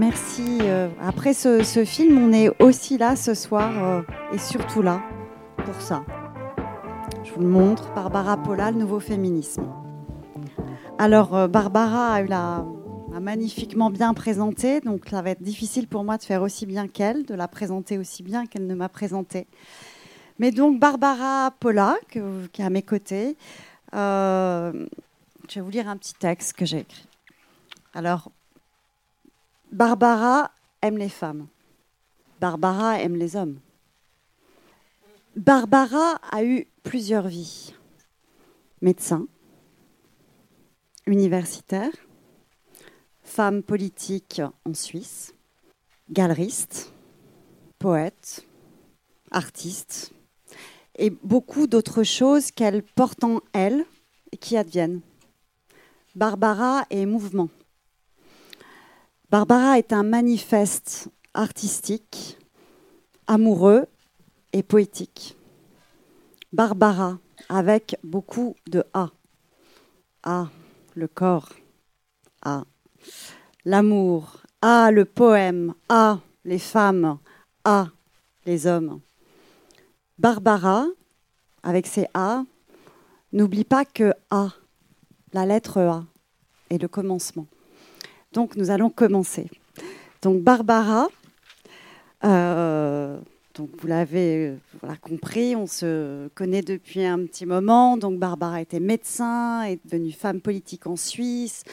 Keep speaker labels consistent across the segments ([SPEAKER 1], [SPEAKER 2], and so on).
[SPEAKER 1] merci. Euh, après ce, film, on est aussi là ce soir euh, et surtout là pour ça. Je vous le montre, Barbara Pola, le nouveau féminisme. Alors, euh, Barbara a eu la, magnifiquement bien présenté, donc ça va être difficile pour moi de faire aussi bien qu'elle, de la présenter aussi bien qu'elle ne m'a présenté. Mais donc, Barbara Pola, qui est à mes côtés, je vais vous lire un petit texte que j'ai écrit. Alors, Barbara aime les femmes. Barbara aime les hommes. Barbara a eu plusieurs vies. Médecin, universitaire, femme politique en Suisse, galeriste, poète, artiste, et beaucoup d'autres choses qu'elle porte en elle et qui adviennent. Barbara est mouvement. Barbara est un manifeste artistique, amoureux et poétique. Barbara, avec beaucoup de A. A, le corps. A, l'amour. A, le poème. A, les femmes. A, les hommes. Barbara, avec ses A, n'oublie pas que A, la lettre A, est le commencement. Donc nous allons commencer. Donc Barbara, euh, vous l'avez compris, on se connaît depuis un petit moment. Donc Barbara était médecin, est devenue femme politique en Suisse,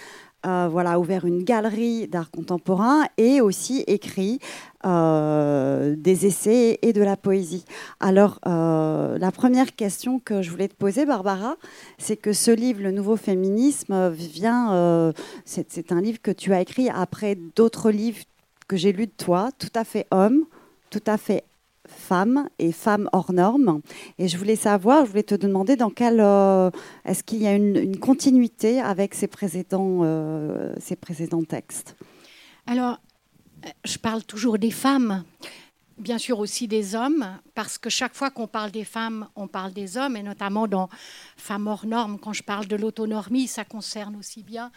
[SPEAKER 1] euh, voilà, ouvert une galerie d'art contemporain et aussi écrit euh, des essais et de la poésie. Alors, euh, la première question que je voulais te poser, Barbara, c'est que ce livre, Le Nouveau Féminisme, vient. c'est un livre que tu as écrit après d'autres livres que j'ai lus de toi, tout à fait homme, tout à fait femmes et femmes hors normes. Et je voulais savoir, je voulais te demander dans quel euh, est-ce qu'il y a une, continuité avec ces précédents, euh, ces précédents textes?
[SPEAKER 2] Alors, je parle toujours des femmes. Bien sûr aussi des hommes, parce que chaque fois qu'on parle des femmes, on parle des hommes, et notamment dans Femmes hors normes, quand je parle de l'autonomie, ça concerne aussi bien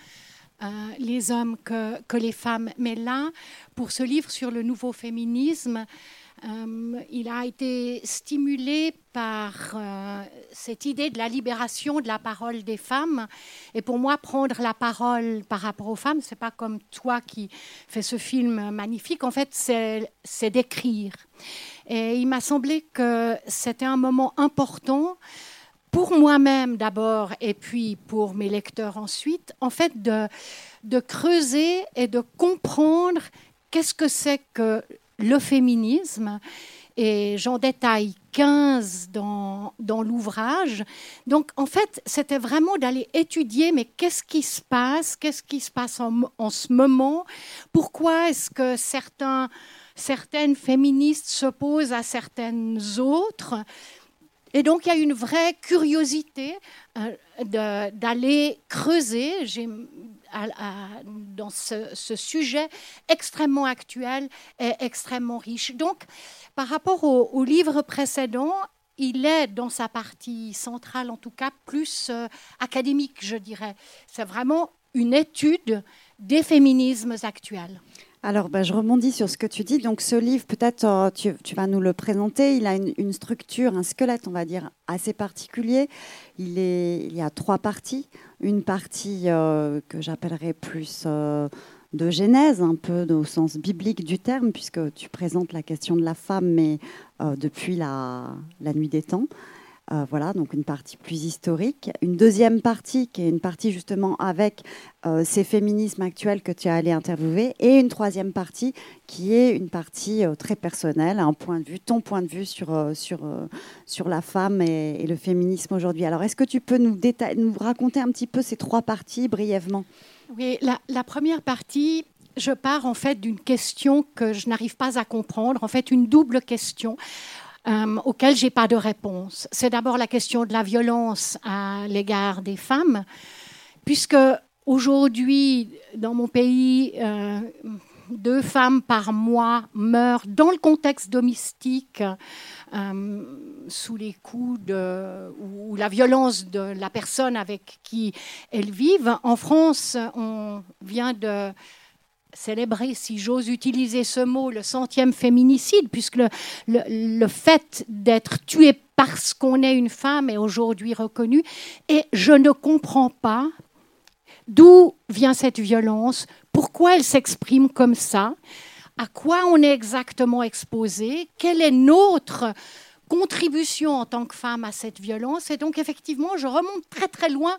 [SPEAKER 2] euh, les hommes que, les femmes. Mais là, pour ce livre sur le nouveau féminisme, euh, il a été stimulé par euh, cette idée de la libération de la parole des femmes. Et pour moi, prendre la parole par rapport aux femmes, c'est pas comme toi qui fais ce film magnifique. En fait, c'est d'écrire. Et il m'a semblé que c'était un moment important pour moi-même d'abord et puis pour mes lecteurs ensuite, en fait, de, de creuser et de comprendre qu'est-ce que c'est que le féminisme. Et j'en détaille 15 dans, dans l'ouvrage. Donc, en fait, c'était vraiment d'aller étudier, mais qu'est-ce qui se passe? Qu'est-ce qui se passe en, en ce moment? Pourquoi est-ce que certains, certaines féministes s'opposent à certaines autres? Et donc, il y a une vraie curiosité euh, d'aller creuser dans ce, sujet extrêmement actuel et extrêmement riche. Donc, par rapport au, livre précédent, il est dans sa partie centrale, en tout cas, plus euh, académique, je dirais. C'est vraiment une étude des féminismes actuels.
[SPEAKER 1] Alors, bah, je rebondis sur ce que tu dis. Donc, ce livre, peut-être euh, tu, vas nous le présenter. Il a une, structure, un squelette, on va dire, assez particulier. Il, y a trois parties. Une partie euh, que j'appellerais plus euh, de genèse, un peu au sens biblique du terme, puisque tu présentes la question de la femme, mais depuis la, la nuit des temps. Euh, voilà, donc une partie plus historique. Une deuxième partie qui est une partie justement avec euh, ces féminismes actuels que tu as allé interviewer. Et une troisième partie qui est une partie euh, très personnelle, un point de vue, ton point de vue sur, sur, sur la femme et, le féminisme aujourd'hui. Alors, est-ce que tu peux nous, nous raconter un petit peu ces trois parties brièvement?
[SPEAKER 2] Oui, la, la première partie, je pars en fait d'une question que je n'arrive pas à comprendre, en fait une double question euh, auxquelles je n'ai pas de réponse. C'est d'abord la question de la violence à l'égard des femmes, puisque aujourd'hui, dans mon pays, euh, deux femmes par mois meurent dans le contexte domestique. Euh, sous les coups de, ou, la violence de la personne avec qui elles vivent. En France, on vient de célébrer, si j'ose utiliser ce mot, le centième féminicide, puisque le, le, fait d'être tué parce qu'on est une femme est aujourd'hui reconnu. Et je ne comprends pas d'où vient cette violence, pourquoi elle s'exprime comme ça, à quoi on est exactement exposé, quelle est notre contribution en tant que femme à cette violence. Et donc, effectivement, je remonte très, très loin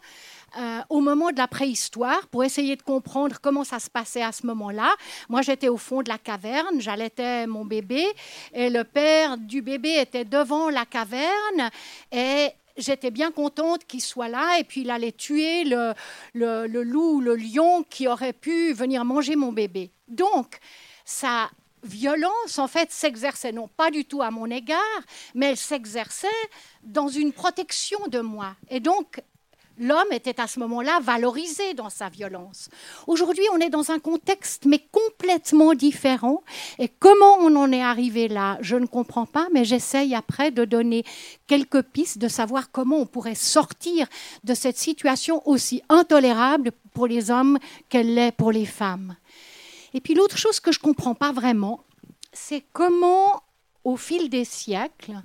[SPEAKER 2] euh, au moment de la préhistoire pour essayer de comprendre comment ça se passait à ce moment-là. Moi, j'étais au fond de la caverne, j'allaitais mon bébé et le père du bébé était devant la caverne et j'étais bien contente qu'il soit là et puis il allait tuer le, le, le loup, le lion qui aurait pu venir manger mon bébé. Donc, sa violence, en fait, s'exerçait non pas du tout à mon égard, mais elle s'exerçait dans une protection de moi. Et donc, L'homme était à ce moment-là valorisé dans sa violence. Aujourd'hui, on est dans un contexte mais complètement différent. Et comment on en est arrivé là, je ne comprends pas, mais j'essaye après de donner quelques pistes, de savoir comment on pourrait sortir de cette situation aussi intolérable pour les hommes qu'elle l'est pour les femmes. Et puis l'autre chose que je ne comprends pas vraiment, c'est comment, au fil des siècles,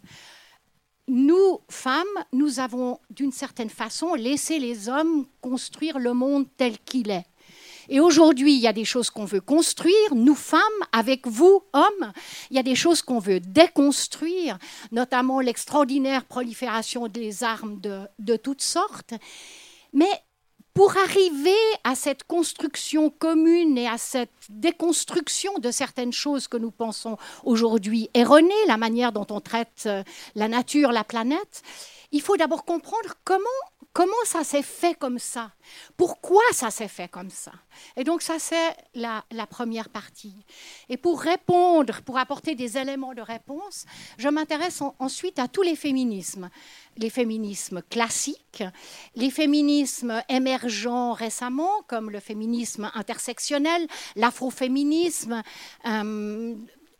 [SPEAKER 2] nous, femmes, nous avons d'une certaine façon laissé les hommes construire le monde tel qu'il est. Et aujourd'hui, il y a des choses qu'on veut construire, nous femmes, avec vous, hommes, il y a des choses qu'on veut déconstruire, notamment l'extraordinaire prolifération des armes de, de toutes sortes. Mais pour arriver à cette construction commune et à cette déconstruction de certaines choses que nous pensons aujourd'hui erronées, la manière dont on traite euh, la nature, la planète, il faut d'abord comprendre comment Comment ça s'est fait comme ça Pourquoi ça s'est fait comme ça? Et donc ça, c'est la, première partie. Et pour répondre, pour apporter des éléments de réponse, je m'intéresse ensuite à tous les féminismes. Les féminismes classiques, les féminismes émergents récemment, comme le féminisme intersectionnel, l'afroféminisme, euh,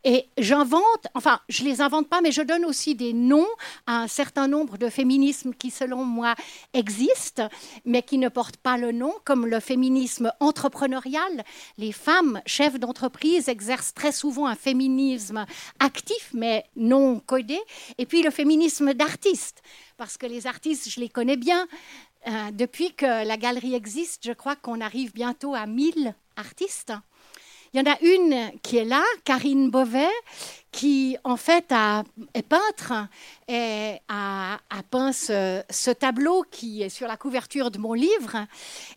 [SPEAKER 2] et j'invente, enfin, je les invente pas, mais je donne aussi des noms à un certain nombre de féminismes qui, selon moi, existent, mais qui ne portent pas le nom, comme le féminisme entrepreneurial. Les femmes chefs d'entreprise exercent très souvent un féminisme actif, mais non codé. Et puis le féminisme d'artistes, parce que les artistes, je les connais bien. Euh, depuis que la galerie existe, je crois qu'on arrive bientôt à 1000 artistes. Il y en a une qui est là, Karine Beauvais, qui en fait est peintre et a, peint ce, tableau qui est sur la couverture de mon livre.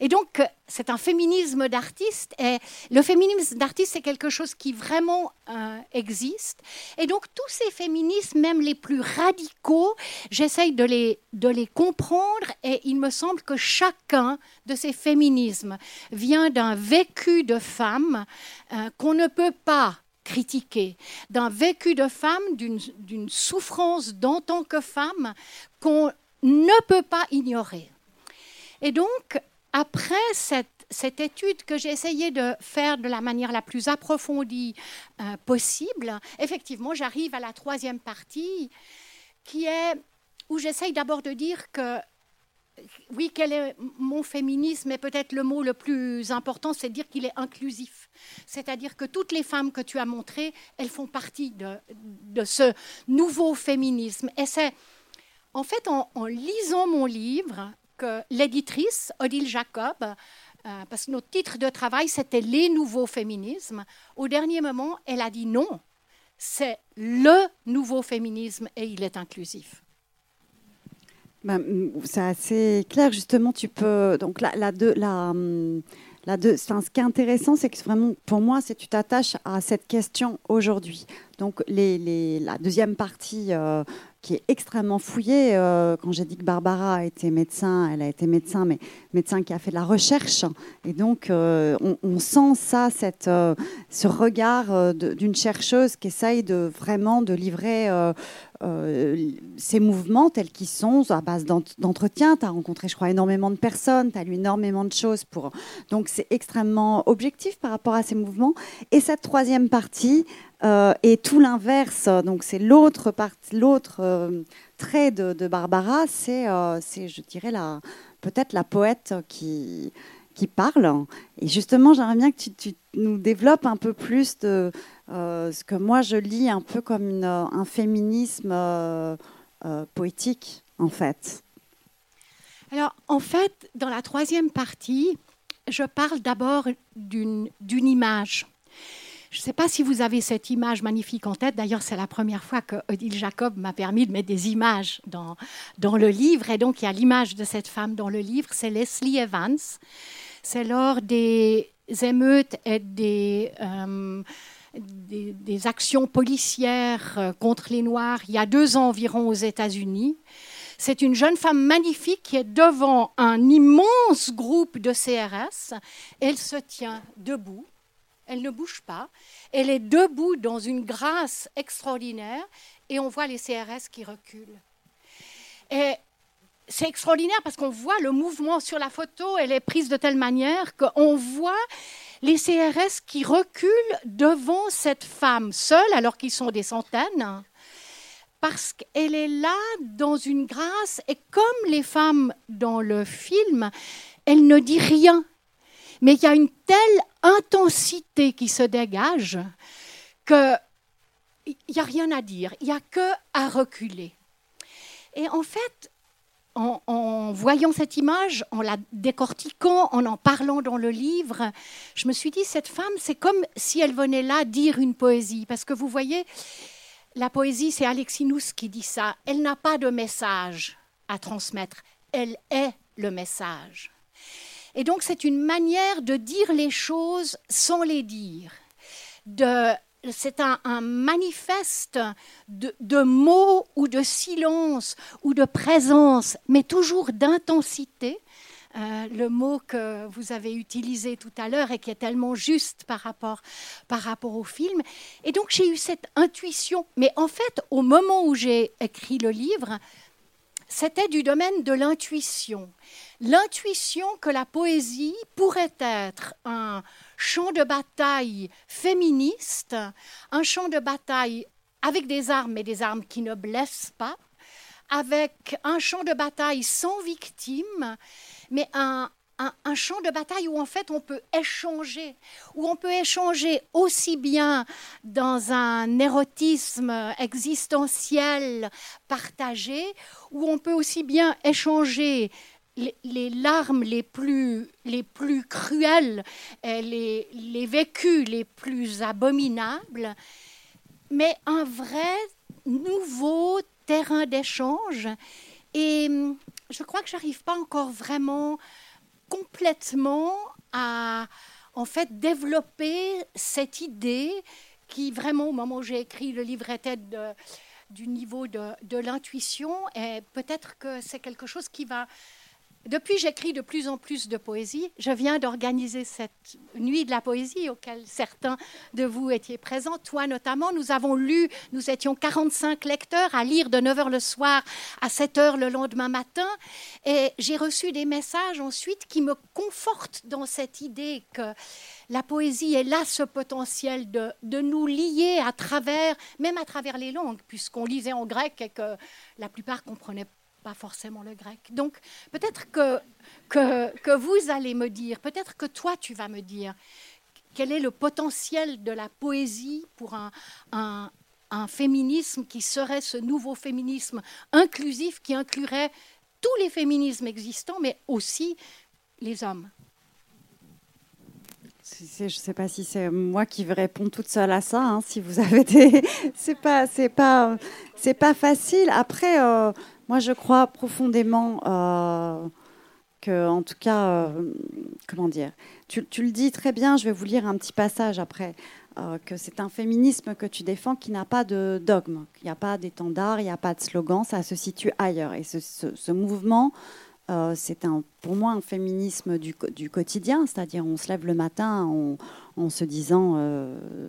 [SPEAKER 2] Et donc, c'est un féminisme d'artiste. Et le féminisme d'artiste, c'est quelque chose qui vraiment euh, existe. Et donc, tous ces féminismes, même les plus radicaux, j'essaye de les, de les comprendre. Et il me semble que chacun de ces féminismes vient d'un vécu de femme euh, qu'on ne peut pas critiquer, d'un vécu de femme, d'une souffrance d'en tant que femme qu'on ne peut pas ignorer. Et donc, après cette, cette étude que j'ai essayé de faire de la manière la plus approfondie euh, possible, effectivement, j'arrive à la troisième partie qui est où j'essaye d'abord de dire que oui, quel est mon féminisme Et peut-être le mot le plus important, c'est de dire qu'il est inclusif. C'est-à-dire que toutes les femmes que tu as montrées, elles font partie de, ce nouveau féminisme. Et c'est en fait en, lisant mon livre que l'éditrice, Odile Jacob, euh, parce que notre titre de travail, c'était Les nouveaux féminismes, au dernier moment, elle a dit non, c'est le nouveau féminisme et il est inclusif.
[SPEAKER 1] Ben, c'est assez clair, justement. Tu peux. Donc, la, la, la, hum, la ce qui est intéressant, c'est que vraiment, pour moi, c'est que tu t'attaches à cette question aujourd'hui. Donc, les, les, la deuxième partie euh, qui est extrêmement fouillée, euh, quand j'ai dit que Barbara a été médecin, elle a été médecin, mais médecin qui a fait de la recherche. Et donc, euh, on, on, sent ça, cette, ce regard d'une chercheuse qui essaye de vraiment de livrer euh, ces mouvements tels qu'ils sont à base d'entretien. Tu as rencontré, je crois, énormément de personnes, tu as lu énormément de choses. Pour... Donc, c'est extrêmement objectif par rapport à ces mouvements. Et cette troisième partie euh, est tout l'inverse. Donc, c'est l'autre l'autre euh, trait de, Barbara, c'est, je dirais, peut-être la poète qui qui parle. Et justement, j'aimerais bien que tu, nous développes un peu plus de ce que moi je lis un peu comme un féminisme poétique, en fait.
[SPEAKER 2] Alors, en fait, dans la troisième partie, je parle d'abord d'une image. Je ne sais pas si vous avez cette image magnifique en tête. D'ailleurs, c'est la première fois que Odile Jacob m'a permis de mettre des images dans, dans le livre. Et donc, il y a l'image de cette femme dans le livre. C'est Leslie Evans. C'est lors des émeutes et des, euh, actions policières euh, contre les Noirs il y a deux ans environ aux États-Unis. C'est une jeune femme magnifique qui est devant un immense groupe de CRS. Elle se tient debout. Elle ne bouge pas. Elle est debout dans une grâce extraordinaire et on voit les CRS qui reculent. Et c'est extraordinaire parce qu'on voit le mouvement sur la photo, elle est prise de telle manière qu'on voit les CRS qui reculent devant cette femme seule, alors qu'ils sont des centaines, parce qu'elle est là dans une grâce et comme les femmes dans le film, elle ne dit rien. Mais il y a une telle intensité qui se dégage qu'il n'y a rien à dire, il n'y a que à reculer. Et en fait, en, voyant cette image, en la décortiquant, en en parlant dans le livre, je me suis dit, cette femme, c'est comme si elle venait là dire une poésie. Parce que vous voyez, la poésie, c'est Alexinous qui dit ça. Elle n'a pas de message à transmettre. Elle est le message. Et donc, c'est une manière de dire les choses sans les dire. C'est un, manifeste de, mots ou de silence ou de présence, mais toujours d'intensité, euh, le mot que vous avez utilisé tout à l'heure et qui est tellement juste par rapport, par rapport au film. Et donc j'ai eu cette intuition. Mais en fait, au moment où j'ai écrit le livre, c'était du domaine de l'intuition. L'intuition que la poésie pourrait être un champ de bataille féministe, un champ de bataille avec des armes, mais des armes qui ne blessent pas, avec un champ de bataille sans victime mais un, champ de bataille où en fait on peut échanger, où on peut échanger aussi bien dans un érotisme existentiel partagé, où on peut aussi bien échanger les, larmes les plus, les plus cruelles, les, les vécus les plus abominables, mais un vrai nouveau terrain d'échange. Et je crois que j'arrive pas encore vraiment complètement à en fait développer cette idée qui vraiment au moment où j'ai écrit le livre était du niveau de, de l'intuition et peut-être que c'est quelque chose qui va depuis, j'écris de plus en plus de poésie. Je viens d'organiser cette nuit de la poésie auquel certains de vous étiez présents, toi notamment. Nous avons lu, nous étions 45 lecteurs à lire de 9h le soir à 7h le lendemain matin. Et j'ai reçu des messages ensuite qui me confortent dans cette idée que la poésie est là ce potentiel de, nous lier à travers, même à travers les langues, puisqu'on lisait en grec et que la plupart comprenaient forcément le grec. Donc peut-être que, que, vous allez me dire, peut-être que toi tu vas me dire, quel est le potentiel de la poésie pour un, un, un féminisme qui serait ce nouveau féminisme inclusif qui inclurait tous les féminismes existants, mais aussi les hommes?
[SPEAKER 1] Je ne sais pas si c'est moi qui vais répondre toute seule à ça. Hein, si vous avez des, c'est pas, c'est pas, c'est pas facile. Après, euh, moi, je crois profondément euh, que, en tout cas, euh, comment dire, tu, le dis très bien, je vais vous lire un petit passage après, euh, que c'est un féminisme que tu défends qui n'a pas de dogme, il n'y a pas d'étendard, il n'y a pas de slogan, ça se situe ailleurs. Et ce, mouvement, c'est un, pour moi un féminisme du, quotidien, c'est-à-dire on se lève le matin en se disant,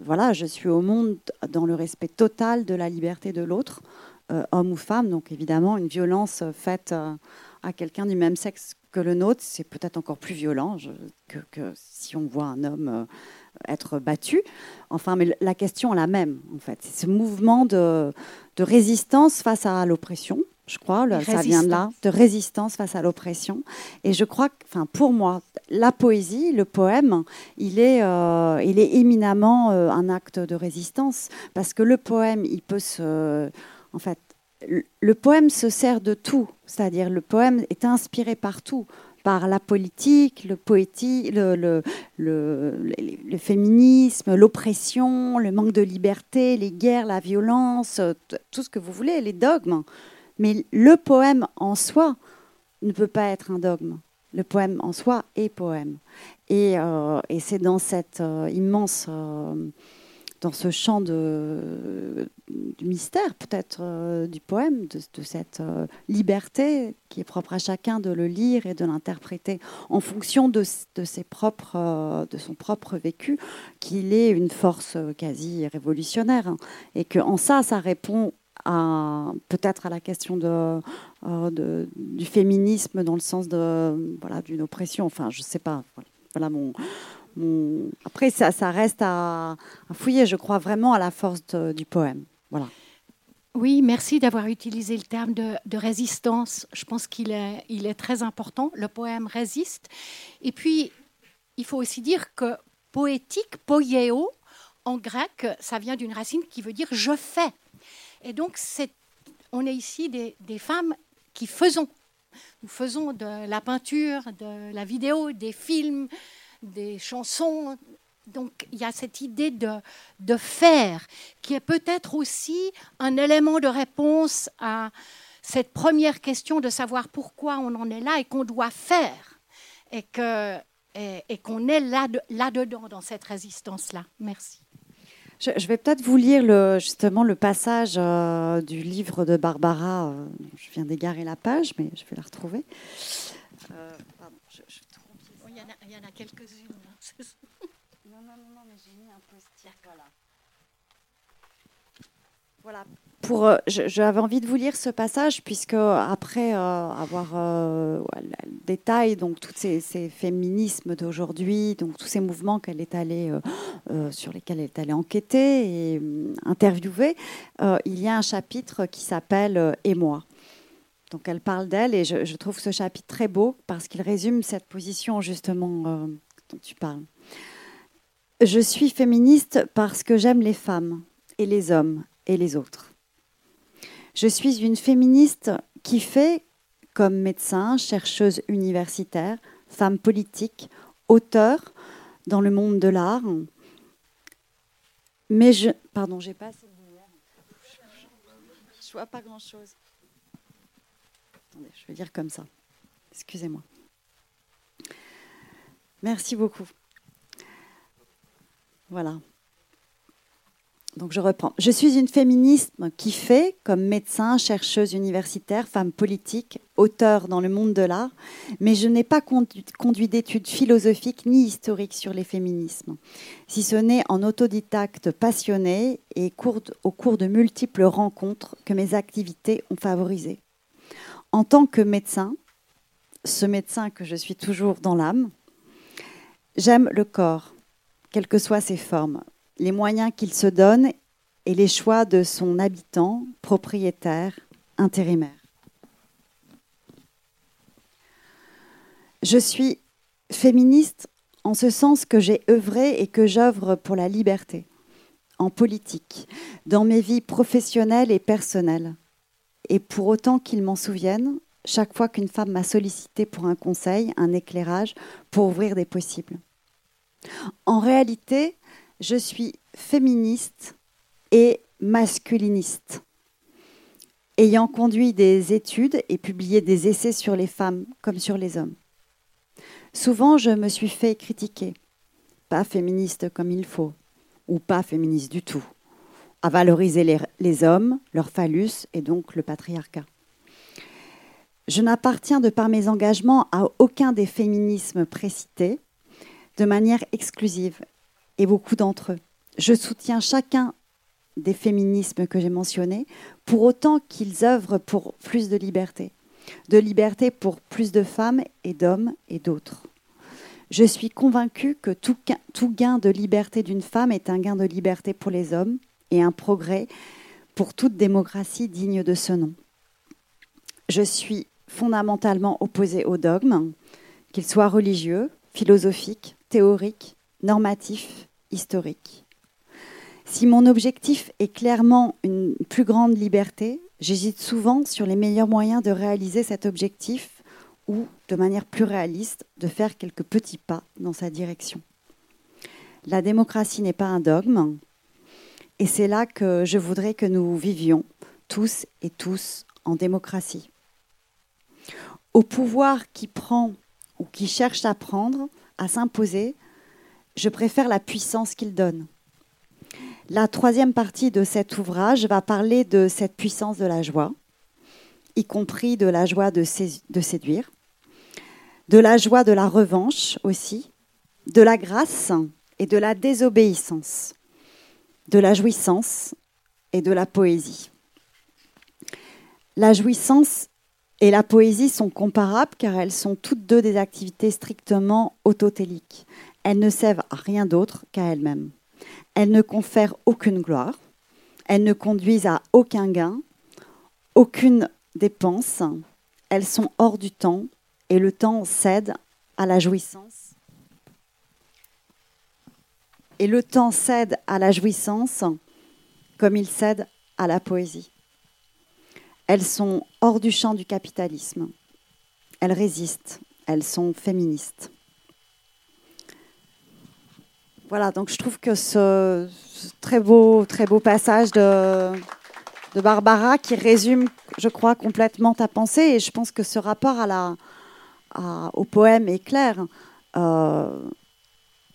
[SPEAKER 1] voilà, je suis au monde dans le respect total de la liberté de l'autre. Euh, homme ou femme. Donc évidemment, une violence faite euh, à quelqu'un du même sexe que le nôtre, c'est peut-être encore plus violent que, si on voit un homme euh, être battu. Enfin, mais la question est la même, en fait. C'est ce mouvement de, résistance face à l'oppression, je crois, ça vient de là, de résistance face à l'oppression. Et je crois que, enfin, pour moi, la poésie, le poème, il est, euh, il est éminemment euh, un acte de résistance, parce que le poème, il peut se, en fait, le poème se sert de tout, c'est-à-dire le poème est inspiré par tout par la politique, le le, féminisme, l'oppression, le manque de liberté, les guerres, la violence, tout ce que vous voulez, les dogmes. Mais le poème en soi ne peut pas être un dogme. Le poème en soi est poème. Et, euh, c'est dans cette euh, immense, euh, dans ce champ du mystère, peut-être du poème, de, cette liberté qui est propre à chacun de le lire et de l'interpréter en fonction de, ses propres, de son propre vécu, qu'il est une force quasi révolutionnaire. Et qu'en ça, ça répond peut-être à la question euh, de, du féminisme dans le sens de voilà d'une oppression. Enfin, je sais pas. Voilà, mon, Après, ça, reste à, fouiller. Je crois vraiment à la force du poème. Voilà.
[SPEAKER 2] Oui, merci d'avoir utilisé le terme de, résistance. Je pense qu'il est, très important. Le poème résiste. Et puis, il faut aussi dire que poétique, poieo, en grec, ça vient d'une racine qui veut dire je fais. Et donc, on est ici des, femmes qui faisons. Nous faisons de la peinture, de la vidéo, des films, des chansons. Donc, il y a cette idée de, faire qui est peut-être aussi un élément de réponse à cette première question de savoir pourquoi on en est là et qu'on doit faire et qu'on et, est là-dedans, dans cette résistance-là. Merci.
[SPEAKER 1] Je, vais peut-être vous lire justement le passage euh, du livre de Barbara. Euh, je viens d'égarer la page, mais je vais la retrouver. Euh, pardon,
[SPEAKER 2] je, il, y en a, quelques-unes. Hein.
[SPEAKER 1] non, non, non, mais j'ai mis un peu ce là Voilà, pour, euh, j'avais envie de vous lire ce passage puisque après euh, avoir euh, le détail donc tous ces, féminismes d'aujourd'hui, donc tous ces mouvements qu'elle est allée sur lesquels elle est allée enquêter et interviewer, il y a un chapitre qui s'appelle Et moi. Donc elle parle d'elle et je, trouve ce chapitre très beau parce qu'il résume cette position justement dont tu parles. Je suis féministe parce que j'aime les femmes et les hommes et les autres. Je suis une féministe qui fait, comme médecin, chercheuse universitaire, femme politique, auteur dans le monde de l'art. Mais je. Pardon, j'ai pas assez de lumière. Je vois pas grand-chose. Attendez, je vais dire comme ça. Excusez-moi. Merci beaucoup. Voilà. Donc je reprends. Je suis une féministe qui fait, comme médecin, chercheuse universitaire, femme politique, auteur dans le monde de l'art, mais je n'ai pas conduit, d'études philosophiques ni historiques sur les féminismes, si ce n'est en autodidacte passionné et au cours de multiples rencontres que mes activités ont favorisées. En tant que médecin, ce médecin que je suis toujours dans l'âme, j'aime le corps, quelles que soient ses formes les moyens qu'il se donne et les choix de son habitant, propriétaire, intérimaire. Je suis féministe en ce sens que j'ai œuvré et que j'œuvre pour la liberté, en politique, dans mes vies professionnelles et personnelles. Et pour autant qu'ils m'en souviennent, chaque fois qu'une femme m'a sollicité pour un conseil, un éclairage, pour ouvrir des possibles. En réalité, je suis féministe et masculiniste. Ayant conduit des études et publié des essais sur les femmes comme sur les hommes. Souvent, je me suis fait critiquer. Pas féministe comme il faut, ou pas féministe du tout, à valoriser les, hommes, leur phallus et donc le patriarcat. Je n'appartiens de par mes engagements à aucun des féminismes précités de manière exclusive et beaucoup d'entre eux. Je soutiens chacun des féminismes que j'ai mentionnés, pour autant qu'ils œuvrent pour plus de liberté, de liberté pour plus de femmes et d'hommes et d'autres. Je suis convaincue que tout gain de liberté d'une femme est un gain de liberté pour les hommes et un progrès pour toute démocratie digne de ce nom. je suis fondamentalement opposée au dogme, qu'il soit religieux, philosophique, théorique, normatif, historique. Si mon objectif est clairement une plus grande liberté, j'hésite souvent sur les meilleurs moyens de réaliser cet objectif ou, de manière plus réaliste, de faire quelques petits pas dans sa direction. La démocratie n'est pas un dogme, et c'est là que je voudrais que nous vivions, tous et tous, en démocratie. Au pouvoir qui prend ou qui cherche à prendre, à s'imposer, je préfère la puissance qu'il donne. La troisième partie de cet ouvrage va parler de cette puissance de la joie, y compris de la joie de, séduire, de la joie de la revanche aussi, de la grâce et de la désobéissance, de la jouissance et de la poésie. La jouissance et la poésie sont comparables car elles sont toutes deux des activités strictement autotéliques. Elles ne servent à rien d'autre qu'à elles-mêmes. Elles ne confèrent aucune gloire. Elles ne conduisent à aucun gain, aucune dépense. Elles sont hors du temps et le temps cède à la jouissance. Et le temps cède à la jouissance comme il cède à la poésie. Elles sont hors du champ du capitalisme. Elles résistent. Elles sont féministes. Voilà, donc je trouve que ce, très, beau, très beau passage de, de, Barbara qui résume, je crois, complètement ta pensée. Et je pense que ce rapport à la, au poème est clair. Euh,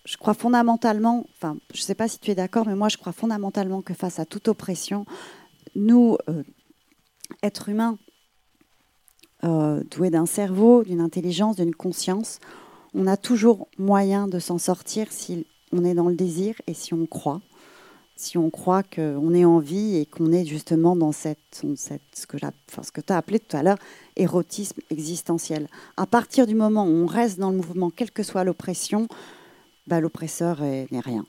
[SPEAKER 1] je crois fondamentalement, enfin, je ne sais pas si tu es d'accord, mais moi je crois fondamentalement que face à toute oppression, nous, euh, êtres humains, euh, doués d'un cerveau, d'une intelligence, d'une conscience, on a toujours moyen de s'en sortir si on est dans le désir et si on croit, si on croit qu'on est en vie et qu'on est justement dans cette, ce que, que tu as appelé tout à l'heure érotisme existentiel. À partir du moment où on reste dans le mouvement, quelle que soit l'oppression, bah, l'oppresseur n'est rien.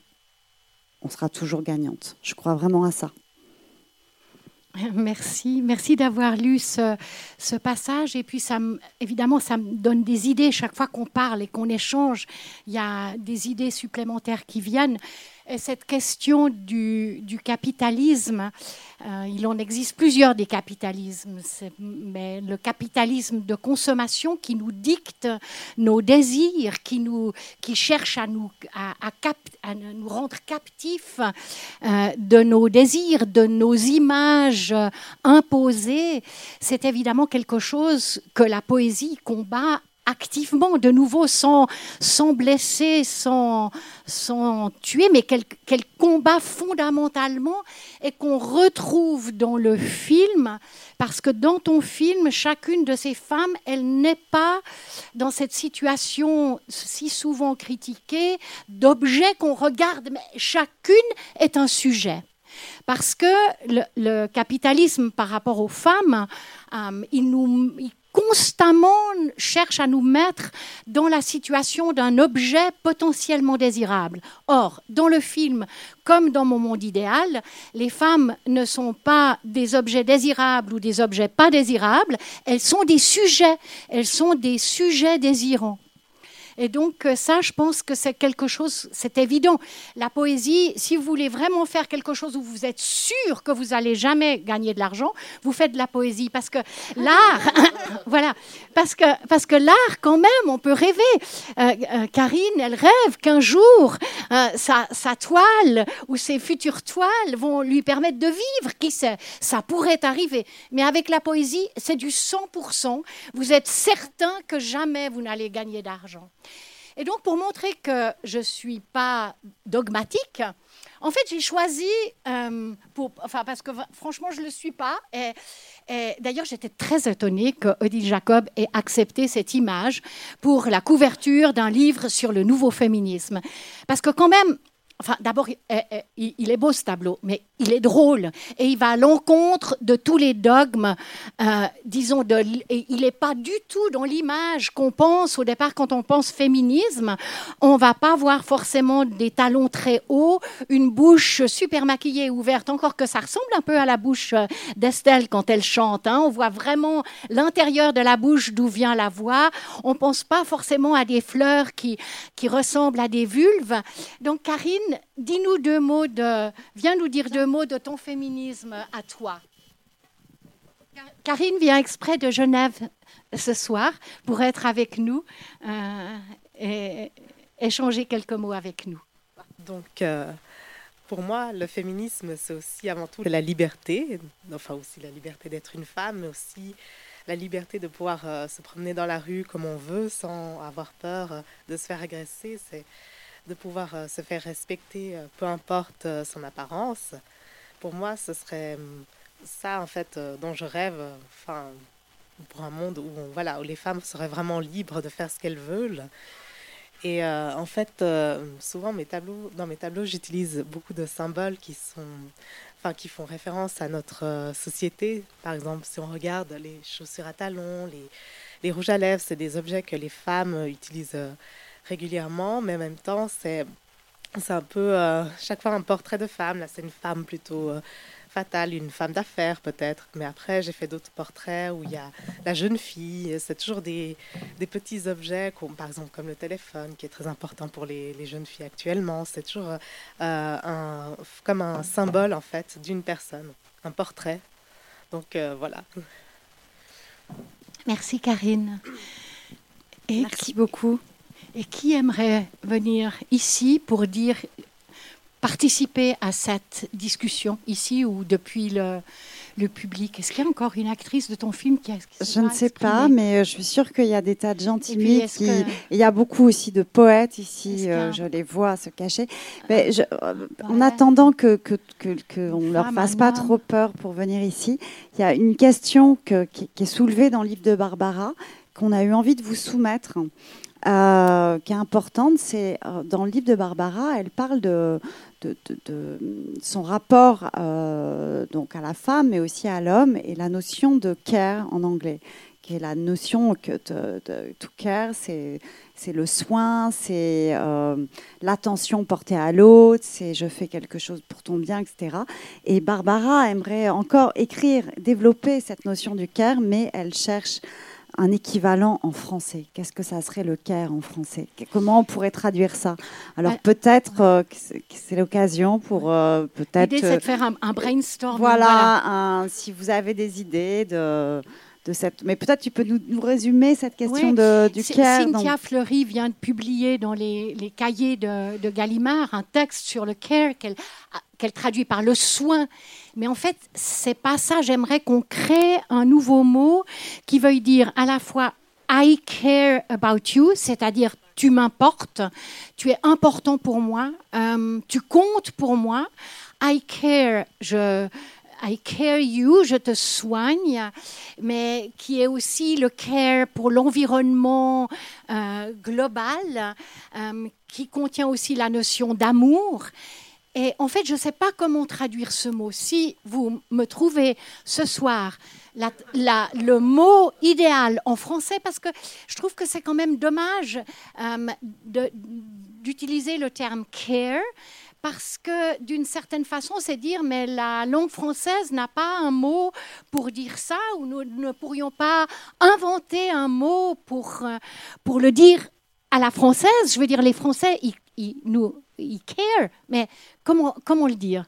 [SPEAKER 1] On sera toujours gagnante. Je crois vraiment à ça.
[SPEAKER 2] Merci, merci d'avoir lu ce, passage. Et puis, évidemment, ça me donne des idées. Chaque fois qu'on parle et qu'on échange, il y a des idées supplémentaires qui viennent cette question du, capitalisme, euh, il en existe plusieurs des capitalismes, mais le capitalisme de consommation qui nous dicte nos désirs, qui, nous, cherche à nous, à, à, nous rendre captifs euh, de nos désirs, de nos images imposées, c'est évidemment quelque chose que la poésie combat activement, de nouveau, sans, sans blesser, sans, sans tuer, mais quel, combat fondamentalement et qu'on retrouve dans le film, parce que dans ton film, chacune de ces femmes, elle n'est pas dans cette situation si souvent critiquée d'objet qu'on regarde, mais chacune est un sujet. Parce que le, capitalisme par rapport aux femmes, euh, il, nous, constamment cherche à nous mettre dans la situation d'un objet potentiellement désirable. Or, dans le film, comme dans mon monde idéal, les femmes ne sont pas des objets désirables ou des objets pas désirables, elles sont des sujets, elles sont des sujets désirants. Et donc euh, ça, je pense que c'est quelque chose, c'est évident. La poésie, si vous voulez vraiment faire quelque chose où vous êtes sûr que vous allez jamais gagner de l'argent, vous faites de la poésie parce que l'art, voilà, parce que parce que l'art quand même, on peut rêver. Euh, euh, Karine, elle rêve qu'un jour sa, sa, toile ou ses futures toiles vont lui permettre de vivre. Qui sait Ça pourrait arriver. Mais avec la poésie, c'est du 100%. Vous êtes certain que jamais vous n'allez gagner d'argent. Et donc, pour montrer que je ne suis pas dogmatique, en fait, j'ai choisi, euh, pour, enfin, parce que franchement, je ne le suis pas. Et, d'ailleurs, j'étais très étonnée que Odile Jacob ait accepté cette image pour la couverture d'un livre sur le nouveau féminisme. Parce que quand même, Enfin, d'abord, il est beau ce tableau, mais il est drôle et il va à l'encontre de tous les dogmes, euh, disons, et il n'est pas du tout dans l'image qu'on pense au départ quand on pense féminisme. On va pas voir forcément des talons très hauts, une bouche super maquillée ouverte, encore que ça ressemble un peu à la bouche euh, d'Estelle quand elle chante. Hein. On voit vraiment l'intérieur de la bouche d'où vient la voix. On pense pas forcément à des fleurs qui, qui ressemblent à des vulves. Donc, Karine, dis-nous deux mots de, viens nous dire deux mots de ton féminisme à toi. Karine vient exprès de Genève ce soir pour être avec nous euh, et échanger quelques mots avec nous.
[SPEAKER 3] Donc, euh, pour moi, le féminisme, c'est aussi avant tout la liberté, enfin aussi la liberté d'être une femme, mais aussi la liberté de pouvoir euh, se promener dans la rue comme on veut sans avoir peur de se faire agresser. De pouvoir euh, se faire respecter, euh, peu importe euh, son apparence. Pour moi, ce serait hum, ça, en fait, dont je rêve, enfin, pour un monde où, voilà, où les femmes seraient vraiment libres de faire ce qu'elles veulent. Et en fait, souvent mes tableaux, dans mes tableaux, j'utilise beaucoup de symboles qui sont, enfin, qui font référence à notre société. Par exemple, si on regarde les chaussures à talons, les, les rouges à lèvres, c'est des objets que les femmes utilisent régulièrement, mais en même temps, c'est c'est un peu euh, chaque fois un portrait de femme. Là, c'est une femme plutôt euh, fatale, une femme d'affaires peut-être. Mais après, j'ai fait d'autres portraits où il y a la jeune fille. C'est toujours des, des, petits objets, comme, par exemple comme le téléphone, qui est très important pour les, les jeunes filles actuellement. C'est toujours euh, un, comme un symbole en fait d'une personne, un portrait. Donc voilà.
[SPEAKER 2] Merci Karine.
[SPEAKER 1] Merci beaucoup.
[SPEAKER 2] Et qui aimerait venir ici pour dire, participer à cette discussion ici ou depuis le, le public? Est-ce qu'il y a encore une actrice de ton film qui a
[SPEAKER 1] Je ne sais pas, mais euh, je suis sûre qu'il y a des tas de gens timides. Il y a beaucoup aussi de poètes ici, euh, je les vois se cacher. Mais euh, en attendant que, que, ne leur fasse pas trop peur pour venir ici, il y a une question qui, qui, est soulevée dans le livre de Barbara qu'on a eu envie de vous soumettre. Euh, qui est importante, c'est euh, dans le livre de Barbara, elle parle de, son rapport euh, donc à la femme, mais aussi à l'homme, et la notion de care en anglais, qui est la notion que to care, c'est le soin, c'est l'attention portée à l'autre, c'est je fais quelque chose pour ton bien, etc. Et Barbara aimerait encore écrire, développer cette notion du care, mais elle cherche un équivalent en français Qu'est-ce que ça serait le care en français? Comment on pourrait traduire ça? Alors peut-être euh, que c'est l'occasion pour euh, peut-être.
[SPEAKER 2] L'idée c'est de faire un, brainstorm.
[SPEAKER 1] Voilà, si vous avez des idées de. De cette... Mais peut-être tu peux nous, résumer cette question de, du care.
[SPEAKER 2] Cynthia Fleury vient de publier dans les, les cahiers de, de, Gallimard un texte sur le care qu'elle qu'elle traduit par le soin. Mais en fait, c'est pas ça. J'aimerais qu'on crée un nouveau mot qui veuille dire à la fois I care about you, c'est-à-dire tu m'importes, tu es important pour moi, euh, tu comptes pour moi. I care, je, I care you, je te soigne, mais qui est aussi le care pour l'environnement euh, global, euh, qui contient aussi la notion d'amour et en fait, je ne sais pas comment traduire ce mot. Si vous me trouvez ce soir le mot idéal en français, parce que je trouve que c'est quand même dommage euh, d'utiliser le terme care, parce que d'une certaine façon, c'est dire, mais la langue française n'a pas un mot pour dire ça, ou nous ne pourrions pas inventer un mot pour, euh, pour le dire à la française. Je veux dire, les Français, ils, nous il care, mais comment, comment le dire?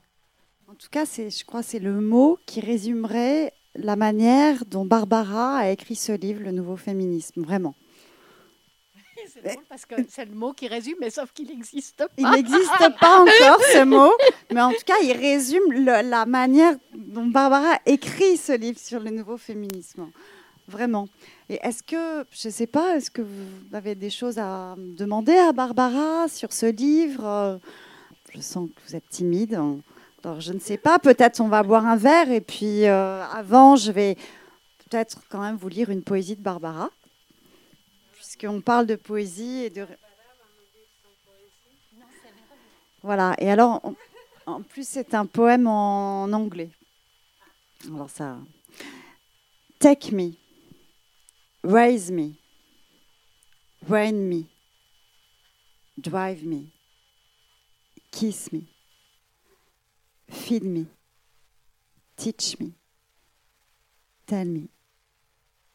[SPEAKER 1] En tout cas, je crois que c'est le mot qui résumerait la manière dont Barbara a écrit ce livre, Le Nouveau Féminisme, vraiment.
[SPEAKER 2] C'est drôle parce que c'est le mot qui résume, mais sauf qu'il n'existe pas.
[SPEAKER 1] Il n'existe pas encore ce mot, mais en tout cas, il résume la manière dont Barbara écrit ce livre sur le nouveau féminisme. Vraiment. Et est-ce que, je ne sais pas, est-ce que vous avez des choses à demander à Barbara sur ce livre? Je sens que vous êtes timide. Alors, je ne sais pas, peut-être on va boire un verre et puis euh, avant, je vais peut-être quand même vous lire une poésie de Barbara, puisqu'on parle de poésie et de... Voilà. Et alors, en plus, c'est un poème en anglais. Alors ça. Take me, raise me, rain me, drive me, kiss me, feed me, teach me, tell me,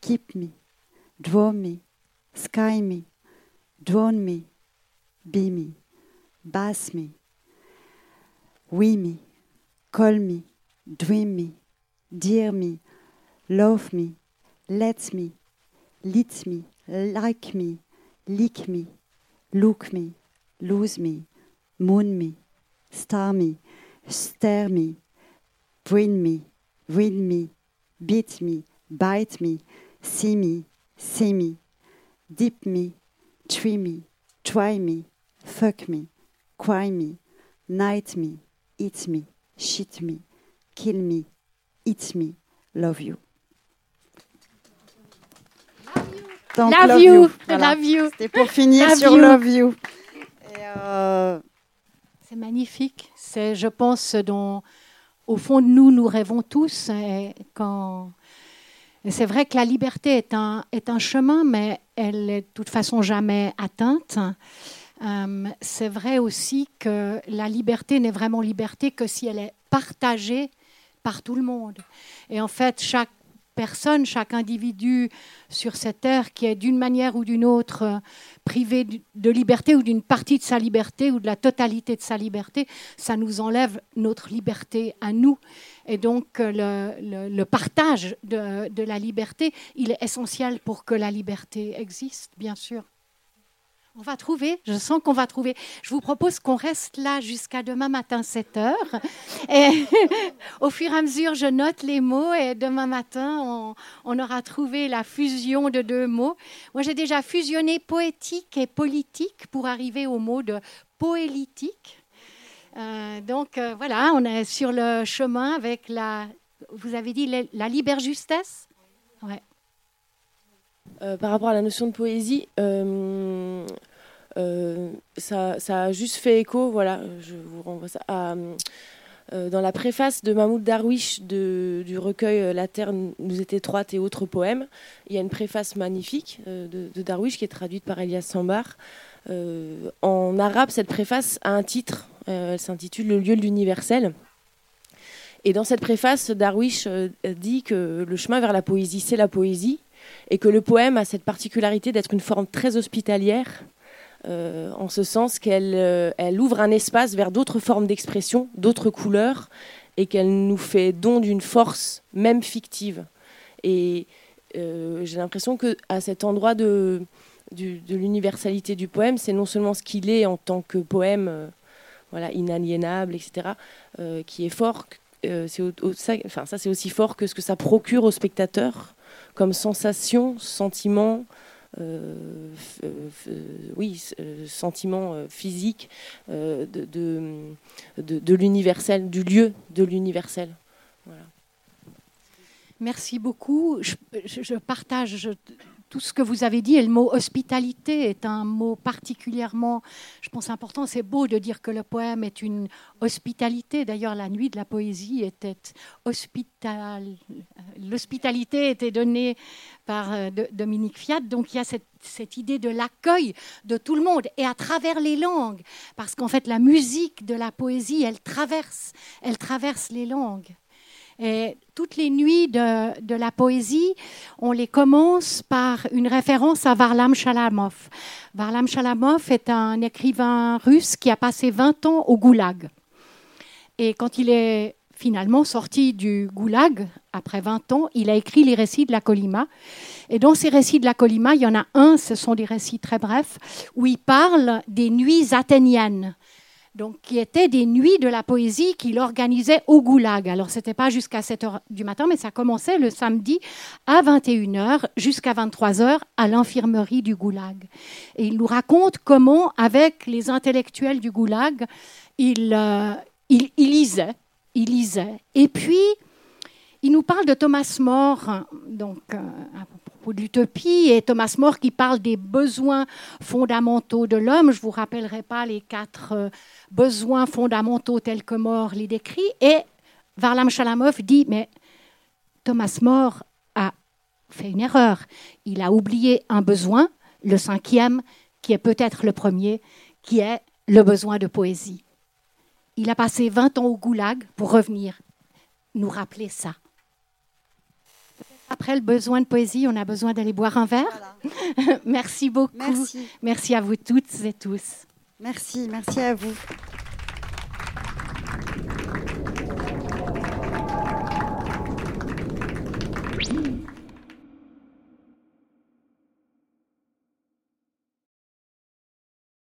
[SPEAKER 1] keep me, draw me, sky me, drone me, be me, bass me, we me, call me, dream me, dear me, love me, let me, lead me, like me, lick me, look me, lose me, moon me, star me, stare me, bring me, read me, beat me, bite me, see me, see me, dip me, tree me, try me, fuck me, cry me, night me, eat me, shit me, kill me, eat me, love you.
[SPEAKER 2] Donc, love, love, you, you. Voilà. love you.
[SPEAKER 1] C'était pour finir love sur you. Love You. Euh...
[SPEAKER 2] C'est magnifique. C'est, je pense, dont au fond de nous, nous rêvons tous. Et quand... Et c'est vrai que la liberté est un, est un chemin, mais elle est de toute façon jamais atteinte. Euh, c'est vrai aussi que la liberté n'est vraiment liberté que si elle est partagée par tout le monde. Et en fait, chaque personne, chaque individu sur cette terre qui est d'une manière ou d'une autre euh, privé de liberté ou d'une partie de sa liberté ou de la totalité de sa liberté, ça nous enlève notre liberté à nous. Et donc euh, le, partage de, de la liberté, il est essentiel pour que la liberté existe, bien sûr. On va trouver, je sens qu'on va trouver. Je vous propose qu'on reste là jusqu'à demain matin 7 heures. Et au fur et à mesure, je note les mots et demain matin, on, aura trouvé la fusion de deux mots. Moi, j'ai déjà fusionné poétique et politique pour arriver au mot de poélitique. Euh, donc euh, voilà, on est sur le chemin avec la, vous avez dit la, libre justesse? Ouais.
[SPEAKER 4] Euh, par rapport à la notion de poésie, ça, ça, a juste fait écho, voilà, je vous renvoie ça, à, dans la préface de Mahmoud Darwish du recueil La Terre nous est étroite et autres poèmes. Il y a une préface magnifique de, Darwish qui est traduite par Elias Sambar. en arabe, cette préface a un titre, elle s'intitule Le lieu de l'universel. Et dans cette préface, Darwish dit que le chemin vers la poésie, c'est la poésie, et que le poème a cette particularité d'être une forme très hospitalière, euh, en ce sens qu'elle euh, elle ouvre un espace vers d'autres formes d'expression, d'autres couleurs, et qu'elle nous fait don d'une force, même fictive. Et euh, j'ai l'impression qu'à cet endroit de, l'universalité du poème, c'est non seulement ce qu'il est en tant que poème voilà, inaliénable, etc., qui est fort, c'est enfin, ça c'est aussi fort que ce que ça procure au spectateur comme sensation, sentiment, oui, euh, sentiment euh, physique de, de, l'universel, du lieu de l'universel.
[SPEAKER 2] Merci beaucoup. Je partage tout ce que vous avez dit, et le mot hospitalité est un mot particulièrement, je pense, important. C'est beau de dire que le poème est une hospitalité. D'ailleurs, la nuit de la poésie était hospital. L'hospitalité était donnée par euh, Dominique Fiat. Donc il y a cette, cette idée de l'accueil de tout le monde et à travers les langues. Parce qu'en fait, la musique de la poésie, elle traverse, elle traverse les langues. Et toutes les nuits de, la poésie, on les commence par une référence à Varlam Shalamov. Varlam Shalamov est un écrivain russe qui a passé 20 ans au goulag. Et quand il est finalement sorti du goulag, après 20 ans, il a écrit les récits de la Colima. Et dans ces récits de la Colima, il y en a un, ce sont des récits très brefs, où il parle des nuits athéniennes donc qui étaient des nuits de la poésie qu'il organisait au Goulag. Alors, ce n'était pas jusqu'à 7 h du matin, mais ça commençait le samedi à 21h jusqu'à 23h à l'infirmerie du Goulag. Et il nous raconte comment, avec les intellectuels du Goulag, il, euh, lisait, il lisait. Et puis, il nous parle de Thomas More, donc, euh, de l'utopie, et Thomas More qui parle des besoins fondamentaux de l'homme. Je ne vous rappellerai pas les quatre euh, besoins fondamentaux tels que More les décrit. Et Varlam Shalamov dit, mais Thomas More a fait une erreur. Il a oublié un besoin, le cinquième, qui est peut-être le premier, qui est le besoin de poésie. Il a passé 20 ans au goulag pour revenir nous rappeler ça. Après le besoin de poésie, on a besoin d'aller boire un verre. merci beaucoup.
[SPEAKER 1] Merci.
[SPEAKER 2] Merci à vous toutes et tous.
[SPEAKER 1] Merci, merci à vous.